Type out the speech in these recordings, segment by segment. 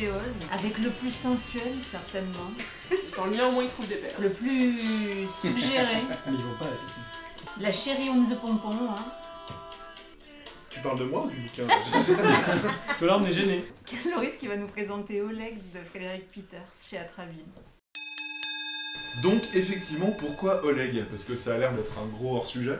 l'apothéose, avec le plus sensuel certainement, Dans le mien, au moins, il se trouve des pères. le plus suggéré, Mais ils vont pas à la piscine. la chérie on the pompon. Hein. Tu parles de moi ou du bouquin? Parce que là, on est gêné. Loris qui va nous présenter Oleg de Frédéric Peters chez Atraville. Donc effectivement, pourquoi Oleg? Parce que ça a l'air d'être un gros hors-sujet.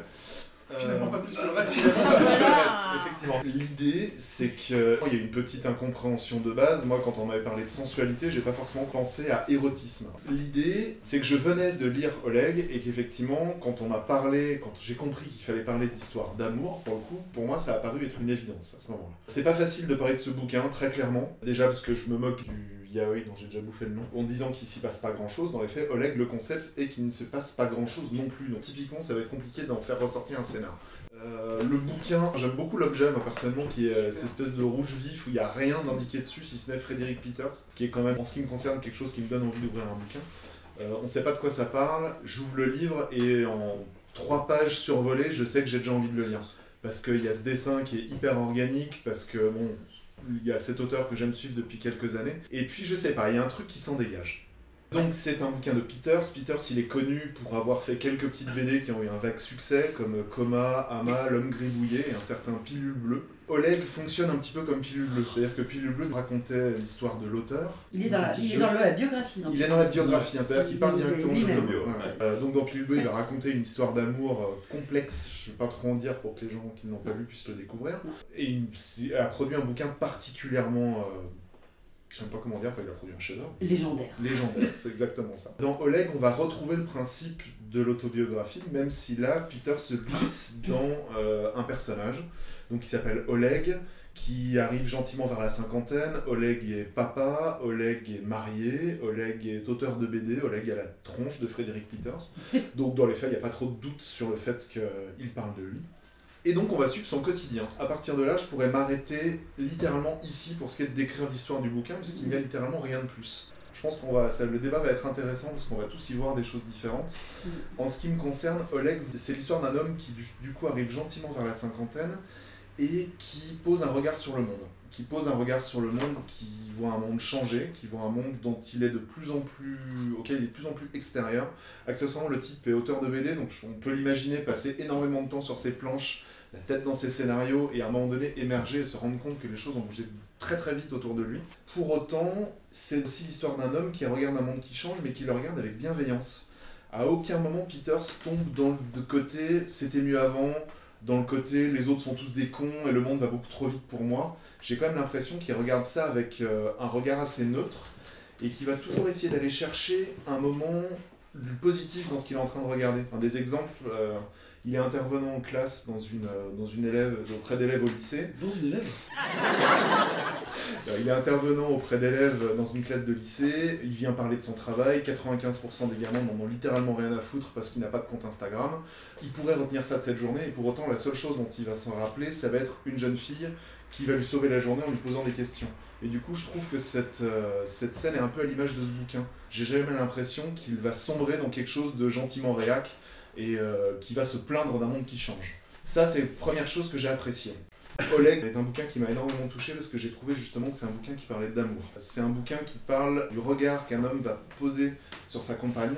Finalement, Euh, pas plus que le reste. Finalement, pas plus que le reste, effectivement. L'idée, c'est qu'il y a une petite incompréhension de base. Moi, quand on m'avait parlé de sensualité, j'ai pas forcément pensé à érotisme. L'idée, c'est que je venais de lire Oleg et qu'effectivement, quand on m'a parlé, quand j'ai compris qu'il fallait parler d'histoire d'amour, pour le coup, pour moi, ça a paru être une évidence à ce moment-là. C'est pas facile de parler de ce bouquin, très clairement. Déjà parce que je me moque du yaoi dont j'ai déjà bouffé le nom, en disant qu'il s'y passe pas grand chose. Dans les faits, Oleg, le concept est qu'il ne se passe pas grand chose non plus. Donc typiquement, ça va être compliqué d'en faire ressortir un scénar. Euh, le bouquin, j'aime beaucoup l'objet, moi personnellement, qui est euh, cette espèce de rouge vif où il n'y a rien d'indiqué dessus, si ce n'est Frédéric Peters, qui est quand même, en ce qui me concerne, quelque chose qui me donne envie d'ouvrir un bouquin. Euh, on ne sait pas de quoi ça parle, j'ouvre le livre et en trois pages survolées, je sais que j'ai déjà envie de le lire. Parce qu'il y a ce dessin qui est hyper organique, parce que bon, il y a cet auteur que j'aime suivre depuis quelques années. Et puis je sais pas, il y a un truc qui s'en dégage. Donc c'est un bouquin de Peters. Peters, il est connu pour avoir fait quelques petites BD qui ont eu un vague succès, comme Coma, Ama, L'homme gribouillé et un certain Pilule bleue. Oleg fonctionne un petit peu comme Pilule bleue, c'est-à-dire que Pilule bleue racontait l'histoire de l'auteur. Il est dans la, il est Je- dans le- la biographie. il est dans la biographie, hein, c'est-à-dire qu'il parle directement de. Euh, donc dans Pilule bleue, il va raconter une histoire d'amour euh, complexe, je ne vais pas trop en dire pour que les gens qui ne l'ont pas lu puissent le découvrir. Et il a produit un bouquin particulièrement... euh, je ne sais pas comment dire, enfin il a produit un chef-d'œuvre. Légendaire. Légendaire, c'est exactement ça. Dans Oleg, on va retrouver le principe de l'autobiographie, même si là, Peter se glisse dans euh, un personnage, donc qui s'appelle Oleg, qui arrive gentiment vers la cinquantaine. Oleg est papa, Oleg est marié, Oleg est auteur de BD, Oleg a la tronche de Frédéric Peters. Donc dans les faits, il n'y a pas trop de doute sur le fait qu'il parle de lui. Et donc on va suivre son quotidien. À partir de là, je pourrais m'arrêter littéralement ici pour ce qui est de décrire l'histoire du bouquin, parce qu'il n'y a littéralement rien de plus. Je pense qu'on va, ça, le débat va être intéressant parce qu'on va tous y voir des choses différentes. En ce qui me concerne, Oleg, c'est l'histoire d'un homme qui du, du coup arrive gentiment vers la cinquantaine et qui pose un regard sur le monde. Qui pose un regard sur le monde, qui voit un monde changer, qui voit un monde dont il est de plus en plus, auquel il est de plus en plus extérieur. Accessoirement, le type est auteur de BD, donc on peut l'imaginer passer énormément de temps sur ses planches, la tête dans ses scénarios, et à un moment donné émerger et se rendre compte que les choses ont bougé très très vite autour de lui. Pour autant, c'est aussi l'histoire d'un homme qui regarde un monde qui change, mais qui le regarde avec bienveillance. À aucun moment, Peters tombe dans le côté c'était mieux avant, dans le côté les autres sont tous des cons et le monde va beaucoup trop vite pour moi. J'ai quand même l'impression qu'il regarde ça avec euh, un regard assez neutre et qu'il va toujours essayer d'aller chercher un moment du positif dans ce qu'il est en train de regarder. Un des exemples, euh, il est intervenant en classe dans une, euh, dans une élève, auprès d'élèves au lycée. Dans une élève? Il est intervenant auprès d'élèves dans une classe de lycée, il vient parler de son travail, 95% des gamins n'en ont littéralement rien à foutre parce qu'il n'a pas de compte Instagram. Il pourrait retenir ça de cette journée et pour autant la seule chose dont il va s'en rappeler, ça va être une jeune fille qui va lui sauver la journée en lui posant des questions. Et du coup, je trouve que cette, euh, cette scène est un peu à l'image de ce bouquin. J'ai jamais l'impression qu'il va sombrer dans quelque chose de gentiment réac et euh, qui va se plaindre d'un monde qui change. Ça, c'est la première chose que j'ai appréciée. Oleg est un bouquin qui m'a énormément touché parce que j'ai trouvé justement que c'est un bouquin qui parlait d'amour. C'est un bouquin qui parle du regard qu'un homme va poser sur sa compagne.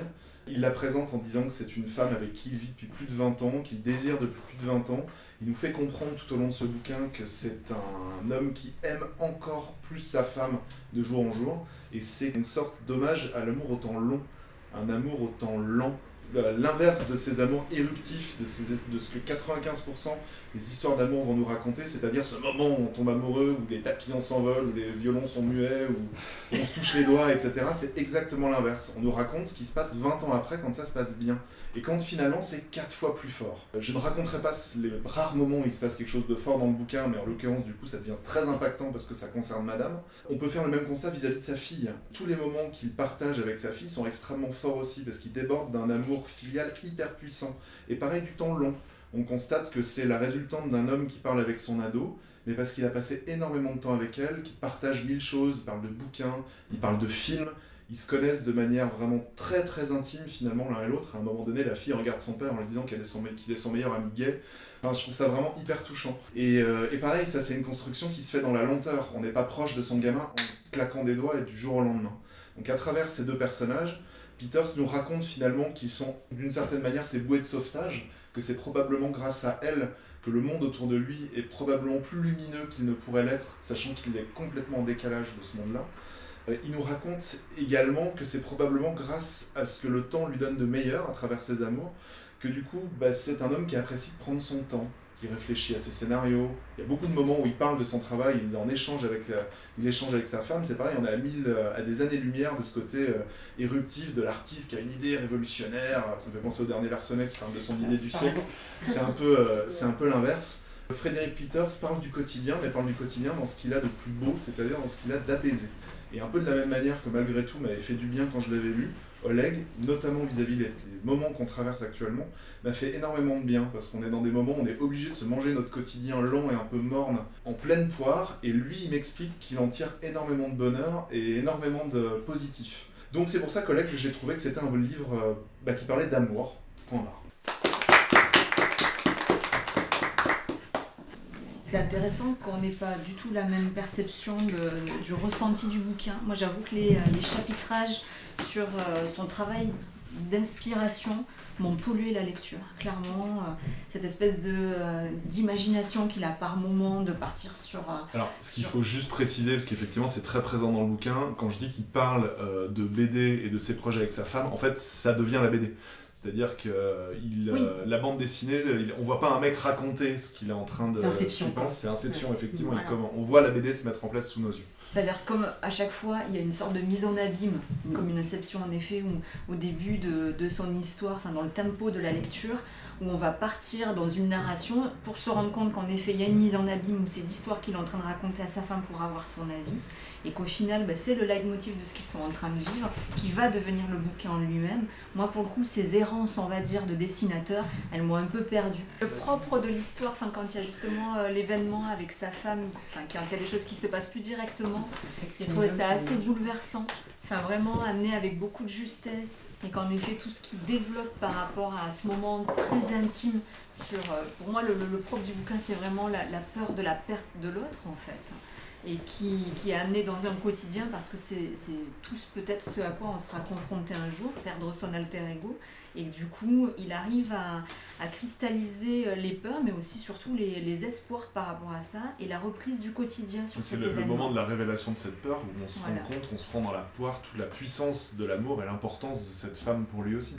Il la présente en disant que c'est une femme avec qui il vit depuis plus de 20 ans, qu'il désire depuis plus de 20 ans. Il nous fait comprendre tout au long de ce bouquin que c'est un homme qui aime encore plus sa femme de jour en jour. Et c'est une sorte d'hommage à l'amour autant long, un amour autant lent. L'inverse de ces amours éruptifs, de, de ce que 95% des histoires d'amour vont nous raconter, c'est-à-dire ce moment où on tombe amoureux, où les papillons s'envolent, où les violons sont muets, où on se touche les doigts, etc. C'est exactement l'inverse. On nous raconte ce qui se passe 20 ans après quand ça se passe bien. Et quand finalement c'est 4 fois plus fort. Euh, Je ne raconterai pas les rares moments où il se passe quelque chose de fort dans le bouquin, mais en l'occurrence du coup ça devient très impactant parce que ça concerne madame. On peut faire le même constat vis-à-vis de sa fille. Tous les moments qu'il partage avec sa fille sont extrêmement forts aussi parce qu'ils débordent d'un amour filial hyper puissant. Et pareil du temps long. On constate que c'est la résultante d'un homme qui parle avec son ado, mais parce qu'il a passé énormément de temps avec elle, qu'il partage mille choses, il parle de bouquins, il parle de films, ils se connaissent de manière vraiment très très intime finalement l'un et l'autre. À un moment donné, la fille regarde son père en lui disant qu'il est son meilleur ami gay. Je trouve ça vraiment hyper touchant. Et, euh, et pareil, ça c'est une construction qui se fait dans la lenteur. On n'est pas proche de son gamin. On- claquant des doigts et du jour au lendemain. Donc à travers ces deux personnages, Peters nous raconte finalement qu'ils sont d'une certaine manière ces bouées de sauvetage, que c'est probablement grâce à elles que le monde autour de lui est probablement plus lumineux qu'il ne pourrait l'être, sachant qu'il est complètement en décalage de ce monde-là. Euh, il nous raconte également que c'est probablement grâce à ce que le temps lui donne de meilleur à travers ses amours, que du coup, bah, c'est un homme qui apprécie de prendre son temps, qui réfléchit à ses scénarios. Il y a beaucoup de moments où il parle de son travail, il en échange avec, euh, il échange avec sa femme. C'est pareil, on est à, mille, euh, à des années-lumière de ce côté éruptif de l'artiste qui a une idée révolutionnaire. Ça me fait penser au dernier Larsonnet qui parle de son idée du siècle. C'est un peu, c'est un peu l'inverse. Frédéric Peters parle du quotidien, mais parle du quotidien dans ce qu'il a de plus beau, c'est-à-dire dans ce qu'il a d'apaisé. Et un peu de la même manière que malgré tout m'avait fait du bien quand je l'avais lu, Oleg, notamment vis-à-vis des moments qu'on traverse actuellement, m'a fait énormément de bien parce qu'on est dans des moments où on est obligé de se manger notre quotidien long et un peu morne en pleine poire et lui il m'explique qu'il en tire énormément de bonheur et énormément de positif. Donc c'est pour ça Oleg j'ai trouvé que c'était un livre euh, bah, qui parlait d'amour. Point. C'est intéressant qu'on n'ait pas du tout la même perception du ressenti du bouquin. Moi, j'avoue que les, les, chapitrages sur euh, son travail d'inspiration m'ont pollué la lecture. Clairement, euh, cette espèce de euh, d'imagination qu'il a par moment de partir sur. Alors, ce qu'il faut juste préciser, parce qu'effectivement, c'est très présent dans le bouquin, quand je dis qu'il parle de BD et de ses projets avec sa femme, en fait, ça devient la BD. C'est-à-dire que il, la bande dessinée, on voit pas un mec raconter ce qu'il est en train de. C'est Inception. C'est Inception, effectivement. on voit la BD se mettre en place sous nos yeux. C'est-à-dire comme à chaque fois, il y a une sorte de mise en abîme, comme une inception en effet, où au début de, de son histoire, enfin dans le tempo de la lecture, où on va partir dans une narration pour se rendre compte qu'en effet il y a une mise en abîme où c'est l'histoire qu'il est en train de raconter à sa femme pour avoir son avis et qu'au final bah, c'est le leitmotiv de ce qu'ils sont en train de vivre qui va devenir le bouquin en lui-même. Moi pour le coup ces errances on va dire de dessinateur elles m'ont un peu perdu. Le propre de l'histoire, enfin quand il y a justement euh, l'événement avec sa femme, enfin quand il y a des choses qui se passent plus directement, j'ai trouvé ça assez bouleversant. Enfin, vraiment amené avec beaucoup de justesse. Et qu'en effet, tout ce qui développe par rapport à ce moment très intime sur. Euh, pour moi, le, le, propre du bouquin, c'est vraiment la, la, peur de la perte de l'autre, en fait. Et qui, qui, est amené dans un quotidien parce que c'est tous peut-être ce à quoi on sera confronté un jour, perdre son alter ego. Et du coup, il arrive à, à cristalliser euh, les peurs, mais aussi surtout les, les, espoirs par rapport à ça et la reprise du quotidien sur C'est le, le, moment de la révélation de cette peur où on se rend compte, on se prend dans la poire toute la puissance de l'amour et l'importance de cette femme pour lui aussi.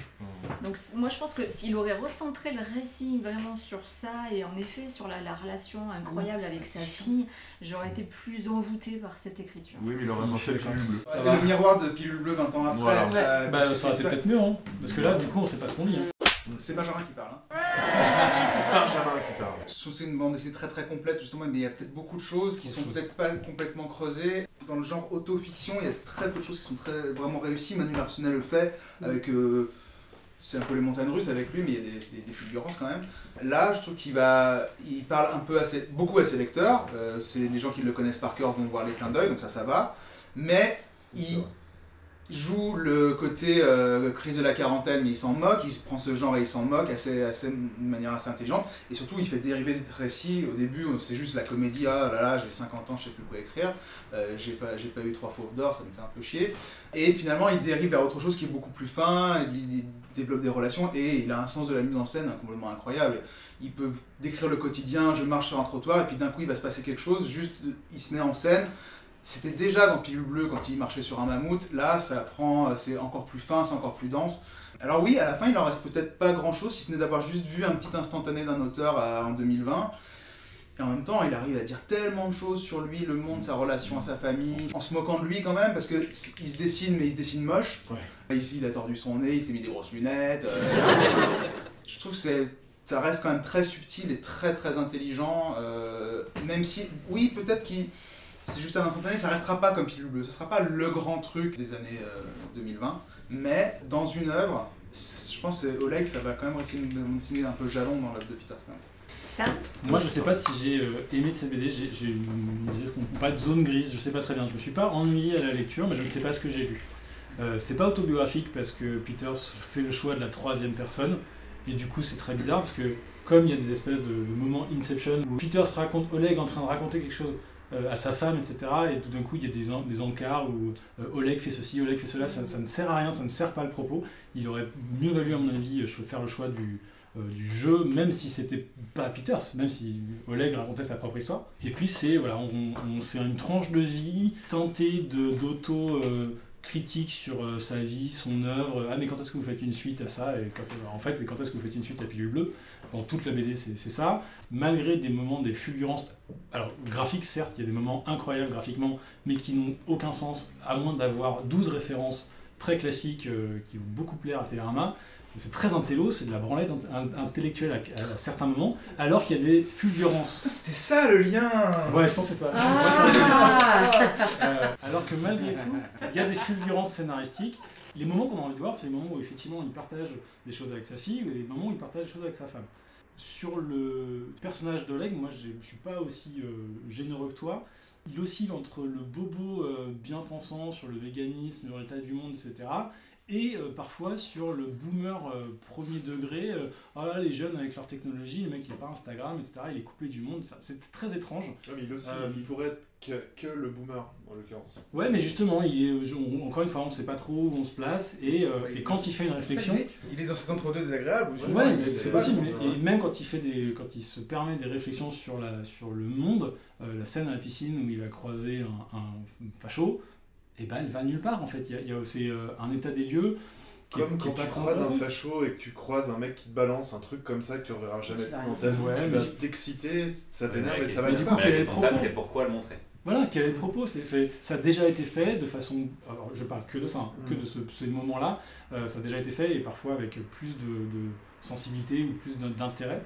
Donc moi je pense que s'il aurait recentré le récit vraiment sur ça et en effet sur la, la relation incroyable avec sa fille, j'aurais été plus envoûtée par cette écriture. Oui, mais il aurait fait le pilule bleue. C'était le miroir de pilule bleue 20 ans après. Voilà. Euh, bah, ça aurait été peut-être mieux, hein, parce que là du coup on sait pas ce qu'on lit. Hein. C'est Benjamin qui parle. Hein. Benjamin qui parle. C'est une bande dessinée très très complète justement, mais il y a peut-être beaucoup de choses qui sont peut-être pas complètement creusées. Dans le genre auto-fiction, il y a très peu de choses qui sont très vraiment réussies. Manu Larsenet le fait avec. Euh, c'est un peu les montagnes russes avec lui, mais il y a des, des, des fulgurances quand même. Là, je trouve qu'il va, il parle un peu assez, beaucoup à ses lecteurs. Euh, c'est les gens qui le connaissent par cœur vont voir les clins d'œil, donc ça, ça va. Mais il, joue le côté euh, crise de la quarantaine, mais il s'en moque, il prend ce genre et il s'en moque assez, assez, de manière assez intelligente. Et surtout, il fait dériver ce récit. Au début, c'est juste la comédie ah là là, j'ai 50 ans, je sais plus quoi écrire, euh, j'ai pas, pas eu trois fauves d'or, ça me fait un peu chier. Et finalement, il dérive vers autre chose qui est beaucoup plus fin, il, développe des relations et il a un sens de la mise en scène complètement incroyable. Il peut décrire le quotidien, je marche sur un trottoir, et puis d'un coup, il va se passer quelque chose, juste il se met en scène. C'était déjà dans Pilule Bleue quand il marchait sur un mammouth. Là, ça prend, c'est encore plus fin, c'est encore plus dense. Alors oui, à la fin, il en reste peut-être pas grand-chose, si ce n'est d'avoir juste vu un petit instantané d'un auteur à, en 2020. Et en même temps, il arrive à dire tellement de choses sur lui, le monde, sa relation à sa famille, en se moquant de lui quand même, parce que il se dessine, mais il se dessine moche. Ouais. Ici, il a tordu son nez, il s'est mis des grosses lunettes. Euh... Je trouve que ça reste quand même très subtil et très très intelligent, euh, même si, oui, peut-être qu'il c'est juste un instantané, ça restera pas comme Pilule Bleue, ce sera pas le grand truc des années euh, 2020, mais dans une œuvre, je pense que Oleg, ça va quand même essayer de dessiner un peu jalon dans l'œuvre de même. Ça Moi, je sais pas si j'ai euh, aimé cette BD, j'ai une, ce qu'on pas de zone grise, je sais pas très bien. Je me suis pas ennuyé à la lecture, mais je ne sais pas ce que j'ai lu. Euh, c'est pas autobiographique parce que Peters fait le choix de la troisième personne, et du coup, c'est très bizarre parce que comme il y a des espèces de, de moments Inception où Peters raconte Oleg en train de raconter quelque chose à sa femme, etc. Et tout d'un coup, il y a des, en- des encarts où euh, Oleg fait ceci, Oleg fait cela, ça, ça ne sert à rien, ça ne sert pas le propos. Il aurait mieux valu, à mon avis, cho- faire le choix du, euh, du jeu, même si c'était pas Peters, même si Oleg racontait sa propre histoire. Et puis c'est voilà, on, une tranche de vie tentée de d'auto euh, critique sur euh, sa vie, son œuvre. Ah mais quand est-ce que vous faites une suite à ça euh, en fait, c'est quand est-ce que vous faites une suite à Pilule Bleue? Dans toute la BD, c'est c'est ça. Malgré des moments, des fulgurances. Alors graphiques, certes, il y a des moments incroyables graphiquement, mais qui n'ont aucun sens, à moins d'avoir 12 références très classiques euh, qui vont beaucoup plaire à Télérama. C'est très intello, c'est de la branlette int- in- intellectuelle à, à certains moments, alors qu'il y a des fulgurances. Ah, C'était ça le lien Ouais, je pense que c'est ça. Ah Euh, alors que malgré tout, il y a des fulgurances scénaristiques. Les moments qu'on a envie de voir, c'est les moments où effectivement il partage des choses avec sa fille, ou les moments où il partage des choses avec sa femme. Sur le personnage d'Oleg, moi je suis pas aussi euh, généreux que toi. Il oscille entre le bobo euh, bien pensant sur le véganisme, sur l'état du monde, etc. Et euh, parfois sur le boomer euh, premier degré, euh, oh là les jeunes avec leur technologie, le mec il n'a pas Instagram, etc. Il est coupé du monde, c'est très étrange. Ouais, mais il, aussi, Euh, il pourrait être que, que le boomer, en l'occurrence. Ouais, mais justement, il est, on- encore une fois, on ne sait pas trop où on se place, et, euh, Ouais, et il- quand il fait une réflexion, Il est dans cet entre-deux désagréable. ouais, c'est possible, ça et même quand il fait des, quand il se permet des réflexions sur la, sur le monde, euh, la scène à la piscine où il va croiser un, un facho, et ben elle va nulle part en fait. Il y a, il y a- c'est euh, un état des lieux qui est- Comme qui est quand tu croises un facho et que tu croises un mec qui te balance un truc comme ça que tu reverras jamais dans ta vie, tu vas t'exciter, ça t'énerve mais et ça va du nulle coup, part. est propos c'est pourquoi le montrer? Voilà, quel est le propos? C'est, c'est- Ça a déjà été fait de façon. Alors, je parle que de ça, hein, que Mm. de ce, ces moments-là. Euh, ça a déjà été fait et parfois avec plus de, de sensibilité ou plus d'in- d'intérêt.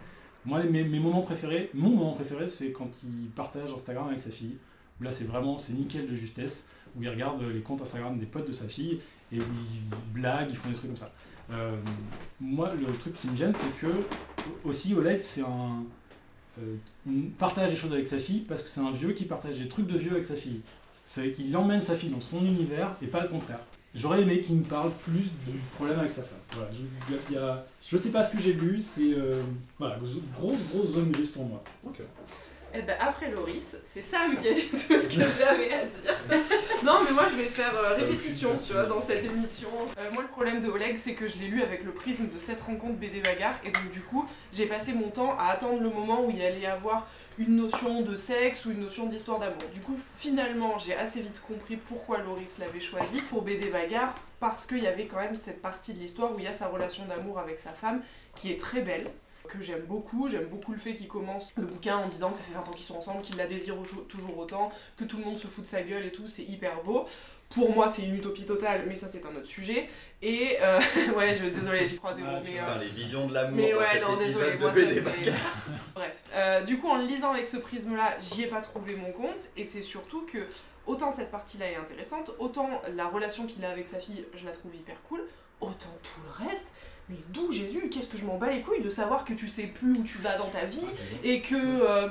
Moi, les- mes, mes moments préférés, mon moment préféré, c'est quand il partage Instagram avec sa fille. Là, c'est vraiment, c'est nickel de justesse, où il regarde les comptes Instagram des potes de sa fille et où ils blaguent, ils font des trucs comme ça. Euh, moi, le truc qui me gêne, c'est que aussi Oleg, c'est un euh, partage des choses avec sa fille parce que c'est un vieux qui partage des trucs de vieux avec sa fille. C'est qu'il emmène sa fille dans son univers et pas le contraire. J'aurais aimé qu'il me parle plus du problème avec sa femme. Voilà, je, y a- je sais pas ce que j'ai lu, c'est euh, voilà, grosse grosse zone grise pour moi. Et ben après Loris, c'est Sam qui a dit tout ce que j'avais à dire. non mais moi je vais faire euh, répétition, tu vois, dans cette émission. Euh, moi le problème de Oleg, c'est que je l'ai lu avec le prisme de cette rencontre BD Bagarre, et donc du coup j'ai passé mon temps à attendre le moment où il allait avoir une notion de sexe ou une notion d'histoire d'amour. Du coup finalement j'ai assez vite compris pourquoi Loris l'avait choisi pour BD Bagarre, parce qu'il y avait quand même cette partie de l'histoire où il y a sa relation d'amour avec sa femme, qui est très belle que j'aime beaucoup. J'aime beaucoup le fait qu'il commence le bouquin en disant que ça fait 20 ans qu'ils sont ensemble, qu'il la désire toujours autant, que tout le monde se fout de sa gueule et tout, c'est hyper beau. Pour moi, c'est une utopie totale, mais ça, c'est un autre sujet. Et euh, ouais, je, désolé, j'ai croisé Ah, mais, euh, les visions de l'amour mais ouais, cet non, désolé, moi, de ça. Bref, Euh, du coup, en le lisant avec ce prisme-là, j'y ai pas trouvé mon compte, et c'est surtout que autant cette partie-là est intéressante, autant la relation qu'il a avec sa fille, je la trouve hyper cool, autant tout le reste. Mais d'où Jésus? Qu'est-ce que je m'en bats les couilles de savoir que tu sais plus où tu vas dans ta vie et que euh,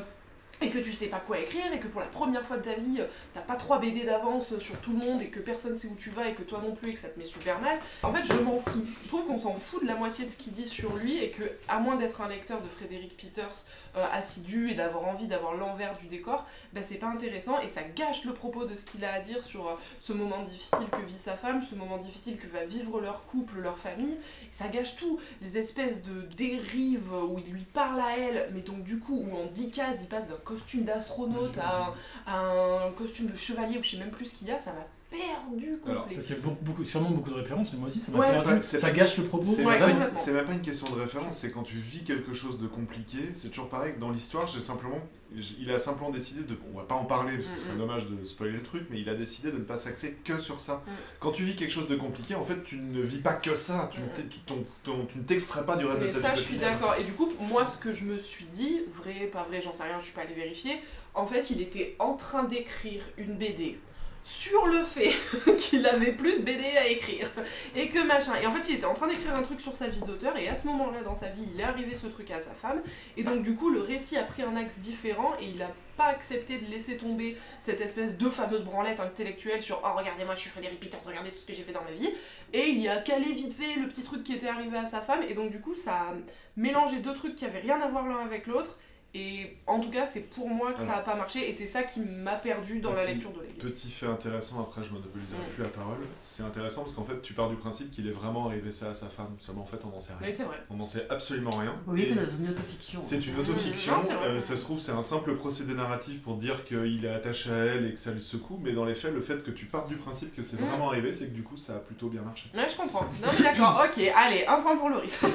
et que tu sais pas quoi écrire et que pour la première fois de ta vie euh, t'as pas trois BD d'avance sur tout le monde et que personne sait où tu vas et que toi non plus et que ça te met super mal? En fait, je m'en fous. Je trouve qu'on s'en fout de la moitié de ce qu'il dit sur lui et que à moins d'être un lecteur de Frédéric Peters euh, assidu et d'avoir envie d'avoir l'envers du décor, bah, c'est pas intéressant et ça gâche le propos de ce qu'il a à dire sur euh, ce moment difficile que vit sa femme, ce moment difficile que va vivre leur couple, leur famille. Et ça gâche tout. Les espèces de dérives où il lui parle à elle, mais donc du coup, où en 10 cases, il passe d'un costume d'astronaute à un, à un costume de chevalier ou je sais même plus ce qu'il y a, ça m'a perdu Alors, complet. Parce qu'il y a beaucoup, beaucoup- sûrement beaucoup de références, mais moi aussi ça m'a Ouais. perdu. C'est pas- c'est ça pas- gâche le propos. C'est Ouais, même, pas une- complètement. c'est même pas une question de référence, c'est quand tu vis quelque chose de compliqué, c'est toujours pareil que dans l'histoire, j'ai simplement, j- il a simplement décidé de, on va pas en parler parce que ce serait Mhm. dommage de spoiler le truc, mais il a décidé de ne pas s'axer que sur ça. Mhm. Quand tu vis quelque chose de compliqué, en fait, tu ne vis pas que ça, tu ne t'es- tu- ton- ton- tu ne t'extrais pas du reste Mais de ta ça, vie je suis quotidienne. d'accord. Et du coup, moi, ce que je me suis dit, vrai, pas vrai, j'en sais rien, je suis pas allée vérifier. En fait, il était en train d'écrire une BD sur le fait qu'il avait plus de BD à écrire et que machin. Et en fait, il était en train d'écrire un truc sur sa vie d'auteur et à ce moment-là dans sa vie, il est arrivé ce truc à sa femme. Et donc du coup, le récit a pris un axe différent et il a pas accepté de laisser tomber cette espèce de fameuse branlette intellectuelle sur oh regardez moi je suis Frédéric Peters regardez tout ce que j'ai fait dans ma vie. Et il y a calé vite fait le petit truc qui était arrivé à sa femme. Et donc du coup ça a mélangé deux trucs qui avaient rien à voir l'un avec l'autre Et en tout cas, c'est pour moi que ça n'a pas marché et c'est ça qui m'a perdu dans la lecture d'Oleg. Petit fait intéressant, après je monopoliserai Mm. plus la parole. C'est intéressant parce qu'en fait, tu pars du principe qu'il est vraiment arrivé ça à sa femme. Seulement en fait, on n'en sait rien. Oui, c'est vrai. On n'en sait absolument rien. Oui, dans une autofiction. C'est une autofiction. Non, c'est vrai. euh, ça se trouve, c'est un simple procédé narratif pour dire qu'il est attaché à elle et que ça le secoue. Mais dans les faits, le fait que tu partes du principe que c'est Mm. vraiment arrivé, c'est que du coup, ça a plutôt bien marché. Ouais, je comprends. Non, mais d'accord, ok, allez, un point pour Loris.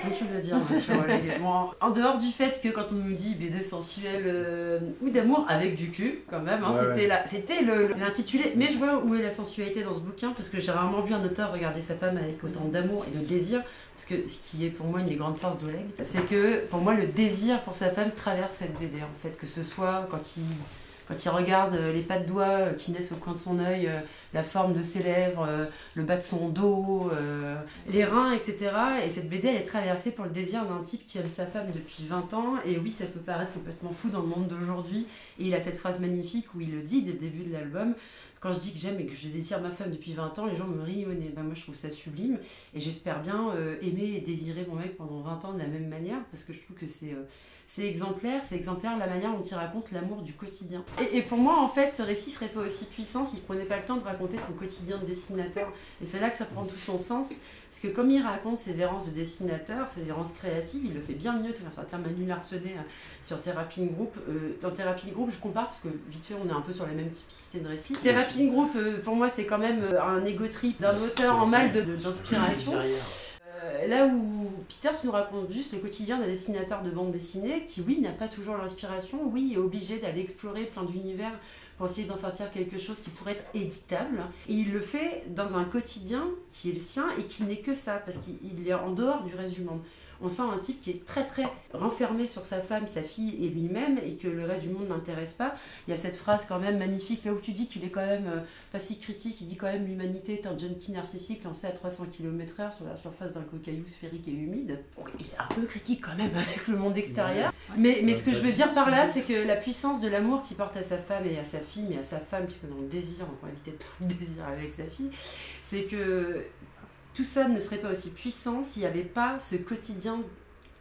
Plein de choses à dire moi, sur Oleg. Bon, en dehors du fait que quand on nous dit BD sensuelle euh, ou d'amour avec du cul, quand même, hein, Ouais, c'était ouais. l'intitulé. Mais je vois où est la sensualité dans ce bouquin parce que j'ai rarement vu un auteur regarder sa femme avec autant d'amour et de désir. Parce que ce qui est pour moi une des grandes forces d'Oleg, c'est que pour moi le désir pour sa femme traverse cette BD en fait, que ce soit quand il quand il regarde euh, les pas de doigts euh, qui naissent au coin de son œil, euh, la forme de ses lèvres, le bas de son dos, les reins, etc. Et cette BD, elle est traversée pour le désir d'un type qui aime sa femme depuis 20 ans. Et oui, ça peut paraître complètement fou dans le monde d'aujourd'hui. Et il a cette phrase magnifique où il le dit dès le début de l'album. Quand je dis que j'aime et que je désire ma femme depuis 20 ans, les gens me rient au nez. Ben, moi, je trouve ça sublime. Et j'espère bien aimer et désirer mon mec pendant 20 ans de la même manière. Parce que je trouve que c'est... c'est exemplaire, c'est exemplaire la manière dont il raconte l'amour du quotidien. Et, et pour moi, en fait, ce récit serait pas aussi puissant s'il prenait pas le temps de raconter son quotidien de dessinateur. Et c'est là que ça prend tout son sens. Parce que comme il raconte ses errances de dessinateur, ses errances créatives, il le fait bien mieux qu'un certain Manu Larsenet sur Therapy Group. Euh, dans Therapy Group, je compare parce que vite fait, on est un peu sur la même typicité de récit. Therapy Group, euh, pour moi, c'est quand même euh, un égo trip d'un auteur en mal de- de- d'inspiration. Euh, là où Peters nous raconte juste le quotidien d'un dessinateur de bande dessinée qui, oui, n'a pas toujours l'inspiration, oui, est obligé d'aller explorer plein d'univers pour essayer d'en sortir quelque chose qui pourrait être éditable. Et il le fait dans un quotidien qui est le sien et qui n'est que ça, parce qu'il il est en dehors du reste du monde. On sent un type qui est très très renfermé sur sa femme, sa fille et lui-même, et que le reste du monde n'intéresse pas. Il y a cette phrase quand même magnifique, là où tu dis qu'il est quand même euh, pas si critique, il dit quand même l'humanité est un junkie narcissique lancé à 300 km/h sur la surface d'un cocaillou sphérique et humide. Il est un peu critique quand même avec le monde extérieur. Mais, mais ce que je veux dire par là, c'est que la puissance de l'amour qu'il porte à sa femme et à sa fille, mais à sa femme, puisque dans le désir, on va éviter de parler de désir avec sa fille, c'est que tout ça ne serait pas aussi puissant s'il n'y avait pas ce quotidien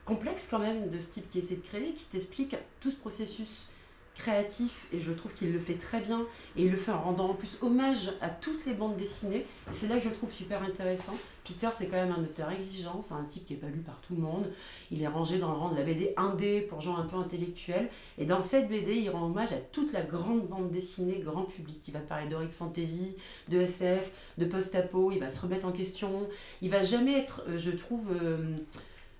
complexe quand même de ce type qui essaie de créer, qui t'explique tout ce processus créatif et je trouve qu'il le fait très bien et il le fait en rendant en plus hommage à toutes les bandes dessinées. Et c'est là que je le trouve super intéressant. Peter c'est quand même un auteur exigeant, c'est un type qui est pas lu par tout le monde, il est rangé dans le rang de la BD indé pour gens un peu intellectuels. Et dans cette BD il rend hommage à toute la grande bande dessinée grand public, il va parler d'Heroic Fantasy, de SF, de post-apo, il va se remettre en question, il va jamais être euh, je trouve euh,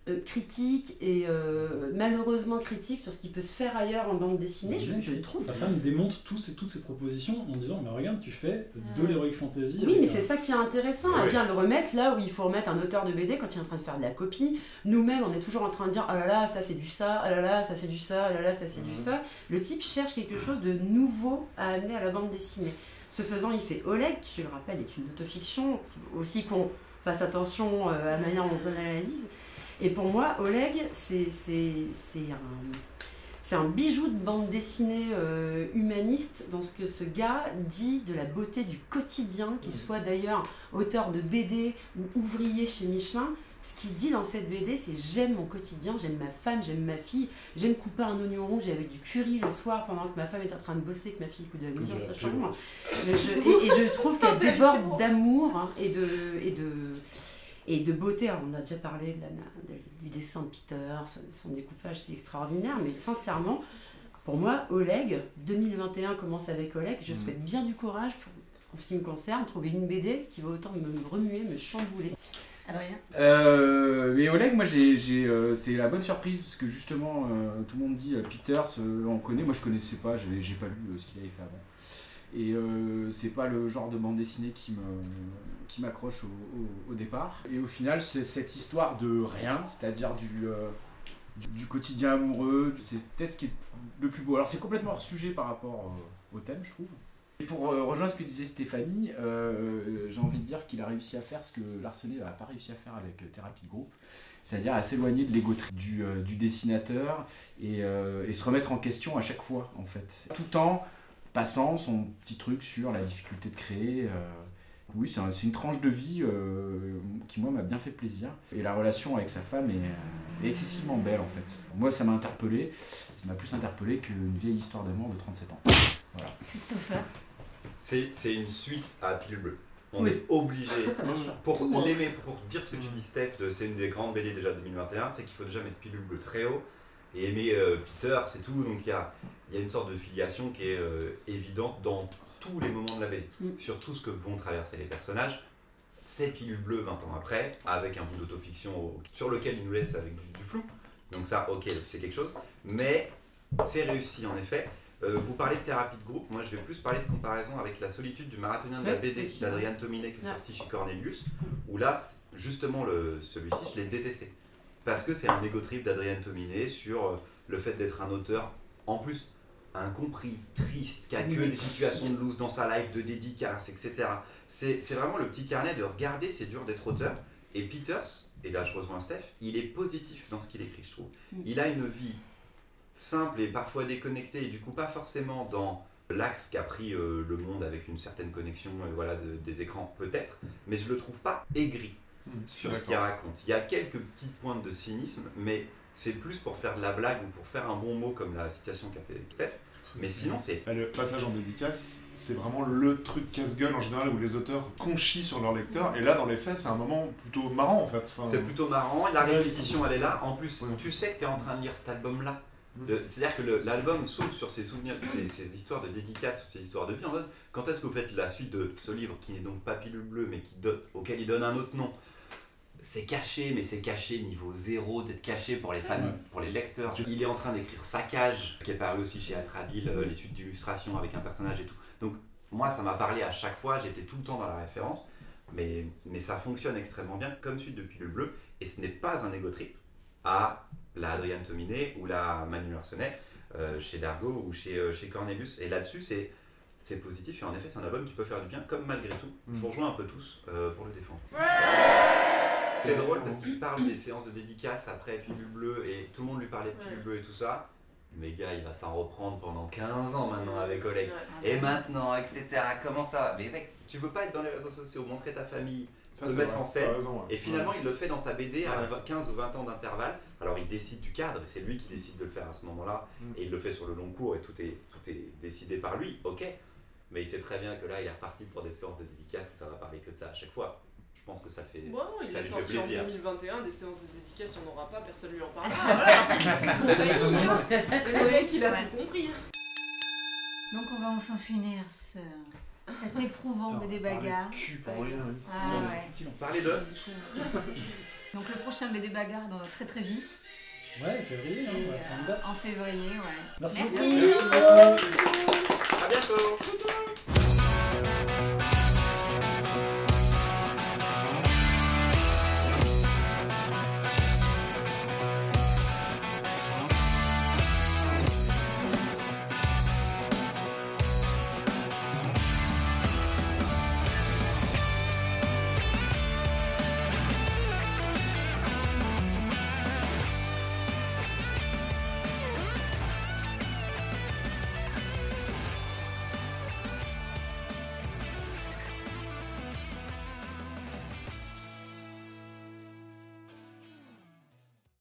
euh, critique et euh, malheureusement critique sur ce qui peut se faire ailleurs en bande dessinée, je, je trouve. Sa femme démonte tous ces- toutes ces propositions en disant Mais regarde, tu fais de l'heroic fantasy. Oui, mais un- c'est ça qui est intéressant. Elle Ouais. vient le remettre là où il faut remettre un auteur de BD quand il est en train de faire de la copie. Nous-mêmes, on est toujours en train de dire Ah là là, ça c'est du ça, ah là là, ça c'est du ça, ah là là, ça c'est du Mhm. ça. Le type cherche quelque chose de nouveau à amener à la bande dessinée. Ce faisant, il fait Oleg, qui je le rappelle est une autofiction, faut aussi qu'on fasse attention euh, à la manière dont on analyse. Et pour moi, Oleg, c'est un. Bijou de bande dessinée euh, humaniste dans ce que ce gars dit de la beauté du quotidien, qu'il soit d'ailleurs auteur de BD ou ouvrier chez Michelin. Ce qu'il dit dans cette BD, c'est j'aime mon quotidien, j'aime ma femme, j'aime ma fille, j'aime couper un oignon rouge avec du curry le soir pendant que ma femme est en train de bosser, que ma fille écoute de la musique dans sa chambre. Je- je- et, et je trouve qu'elle déborde d'amour hein, et de, et de et de beauté. Alors, on a déjà parlé de la, de- du dessin de Peter, son, son découpage, c'est extraordinaire, mais sincèrement, pour moi, Oleg, 2021 commence avec Oleg, je Mhm. souhaite bien du courage pour, en ce qui me concerne, trouver une BD qui va autant me remuer, me chambouler. Adrien? Euh, mais Oleg, moi, j'ai, j'ai, euh, c'est la bonne surprise parce que justement, euh, tout le monde dit euh, Peters, euh, on connaît. Moi, je connaissais pas, j'avais, j'ai pas lu euh, ce qu'il avait fait avant. Et euh, c'est pas le genre de bande dessinée qui, me, qui m'accroche au, au- départ. Et au final, c'est cette histoire de rien, c'est-à-dire du, euh, du, quotidien amoureux, c'est peut-être ce qui est le plus beau. Alors, c'est complètement hors sujet par rapport euh, au thème, je trouve. Et pour euh, rejoindre ce que disait Stéphanie, j'ai envie de dire qu'il a réussi à faire ce que Larsenet n'a pas réussi à faire avec Thérapie de groupe, c'est-à-dire à s'éloigner de l'ego trip du, du dessinateur et, et se remettre en question à chaque fois, en fait. Tout en passant son petit truc sur la difficulté de créer. euh, Oui, c'est un- c'est une tranche de vie euh, qui, moi, m'a bien fait plaisir. Et la relation avec sa femme est, euh, est excessivement belle, en fait. Moi, ça m'a interpellé. Ça m'a plus interpellé qu'une vieille histoire d'amour de 37 ans. Christopher. C'est c'est une suite à Pilule Bleue. On Oui. est obligé, pour l'aimer, pour dire ce que tu dis Steph, c'est une des grandes BD déjà de 2021, c'est qu'il faut déjà mettre Pilule Bleue très haut et aimer euh, Peter, c'est tout. Donc il y a, y a une sorte de filiation qui est euh, évidente dans tous les moments de la BD, Mm. sur tout ce que vont traverser les personnages. C'est Pilule Bleue 20 ans après, avec un bout d'autofiction au- sur lequel il nous laisse avec du, du flou. Donc ça, ok, c'est quelque chose. Mais c'est réussi en effet. Euh, vous parlez de thérapie de groupe, moi je vais plus parler de comparaison avec La solitude du marathonien de la BD aussi, d'Adrian Tominé qui est sorti chez Cornelius, où là, justement, celui-ci, je l'ai détesté. Parce que c'est un égo trip d'Adrian Tominé sur euh, le fait d'être un auteur, en plus, incompris, triste, qui a que des situations de loose dans sa life, de dédicaces, etc. C'est vraiment le petit carnet de regarder, c'est dur d'être auteur. Et Peters, et là je rejoins Steph, il est positif dans ce qu'il écrit, je trouve. Mm. Il a une vie simple et parfois déconnectée, et du coup pas forcément dans l'axe qu'a pris euh, le monde avec une certaine connexion euh, voilà, de- des écrans, peut-être, mais je le trouve pas aigri sur ce qu'il raconte. Il y a quelques petites pointes de cynisme, mais c'est plus pour faire de la blague ou pour faire un bon mot comme la citation qu'a fait Steph. Mais sinon, c'est Bah, le passage en dédicace, c'est vraiment le truc casse-gueule en général où les auteurs conchient sur leur lecteur. Et là, dans les faits, c'est un moment plutôt marrant en fait. Enfin, C'est plutôt marrant, la répétition elle est là. En plus, Ouais. tu sais que tu es en train de lire cet album-là. Mm. C'est-à-dire que l'album s'ouvre sur ses souvenirs, ces, ces histoires de dédicaces, sur ces histoires de vie. En mode, quand est-ce que vous faites la suite de ce livre qui n'est donc pas Pilule Bleue, mais qui donne- auquel il donne un autre nom? C'est caché, mais c'est caché niveau zéro d'être caché pour les fans, Ouais. pour les lecteurs. Il est en train d'écrire Saccage, qui est paru aussi chez Atrabile, euh, les suites d'illustrations avec un personnage et tout. Donc, moi, ça m'a parlé à chaque fois, j'étais tout le temps dans la référence. Mais, mais ça fonctionne extrêmement bien comme suite de Pilule Bleue. Et ce n'est pas un ego trip à la Adrienne Tominé ou la Manu Larsenet euh, chez Dargo ou chez, euh, chez Cornelius. Et là-dessus, c'est, c'est positif. Et en effet, c'est un album qui peut faire du bien, comme malgré tout. Je Mm. vous rejoins un peu tous euh, pour le défendre. C'est drôle parce qu'il parle des séances de dédicaces après Pilule Bleue et tout le monde lui parlait de Pilule Ouais. Bleue et tout ça. Mais gars, il va s'en reprendre pendant 15 ans maintenant avec Oleg. Ouais. Et maintenant, etc. Comment ça va? Mais mec, tu veux pas être dans les réseaux sociaux, montrer ta famille, ça, te mettre vrai, en scène, t'as raison, ouais. et finalement, il le fait dans sa BD à Ouais. 20 15 ou 20 ans d'intervalle. Alors, il décide du cadre, et c'est lui qui décide de le faire à ce moment-là. Mm. Et il le fait sur le long cours, et tout est, tout est décidé par lui, ok. Mais il sait très bien que là, il est reparti pour des séances de dédicaces, et ça va parler que de ça à chaque fois. Je pense que ça fait. Bon, il Ça a sorti en plaisir. 2021 des séances de dédicace, il n'y en aura pas, personne lui en parlera. Voilà. Ça y est, le mec, il a Ouais. tout compris. Donc on va enfin finir ce, cet éprouvant Putain, BD parler de bagarre. cul pour rien, oui, c'est- Ah ouais. Parler de. Donc le prochain BD bagarre dans très très vite. Ouais, février, hein, Et, on va faire une date. en février, ouais. Merci Merci. beaucoup. À bientôt